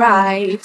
right.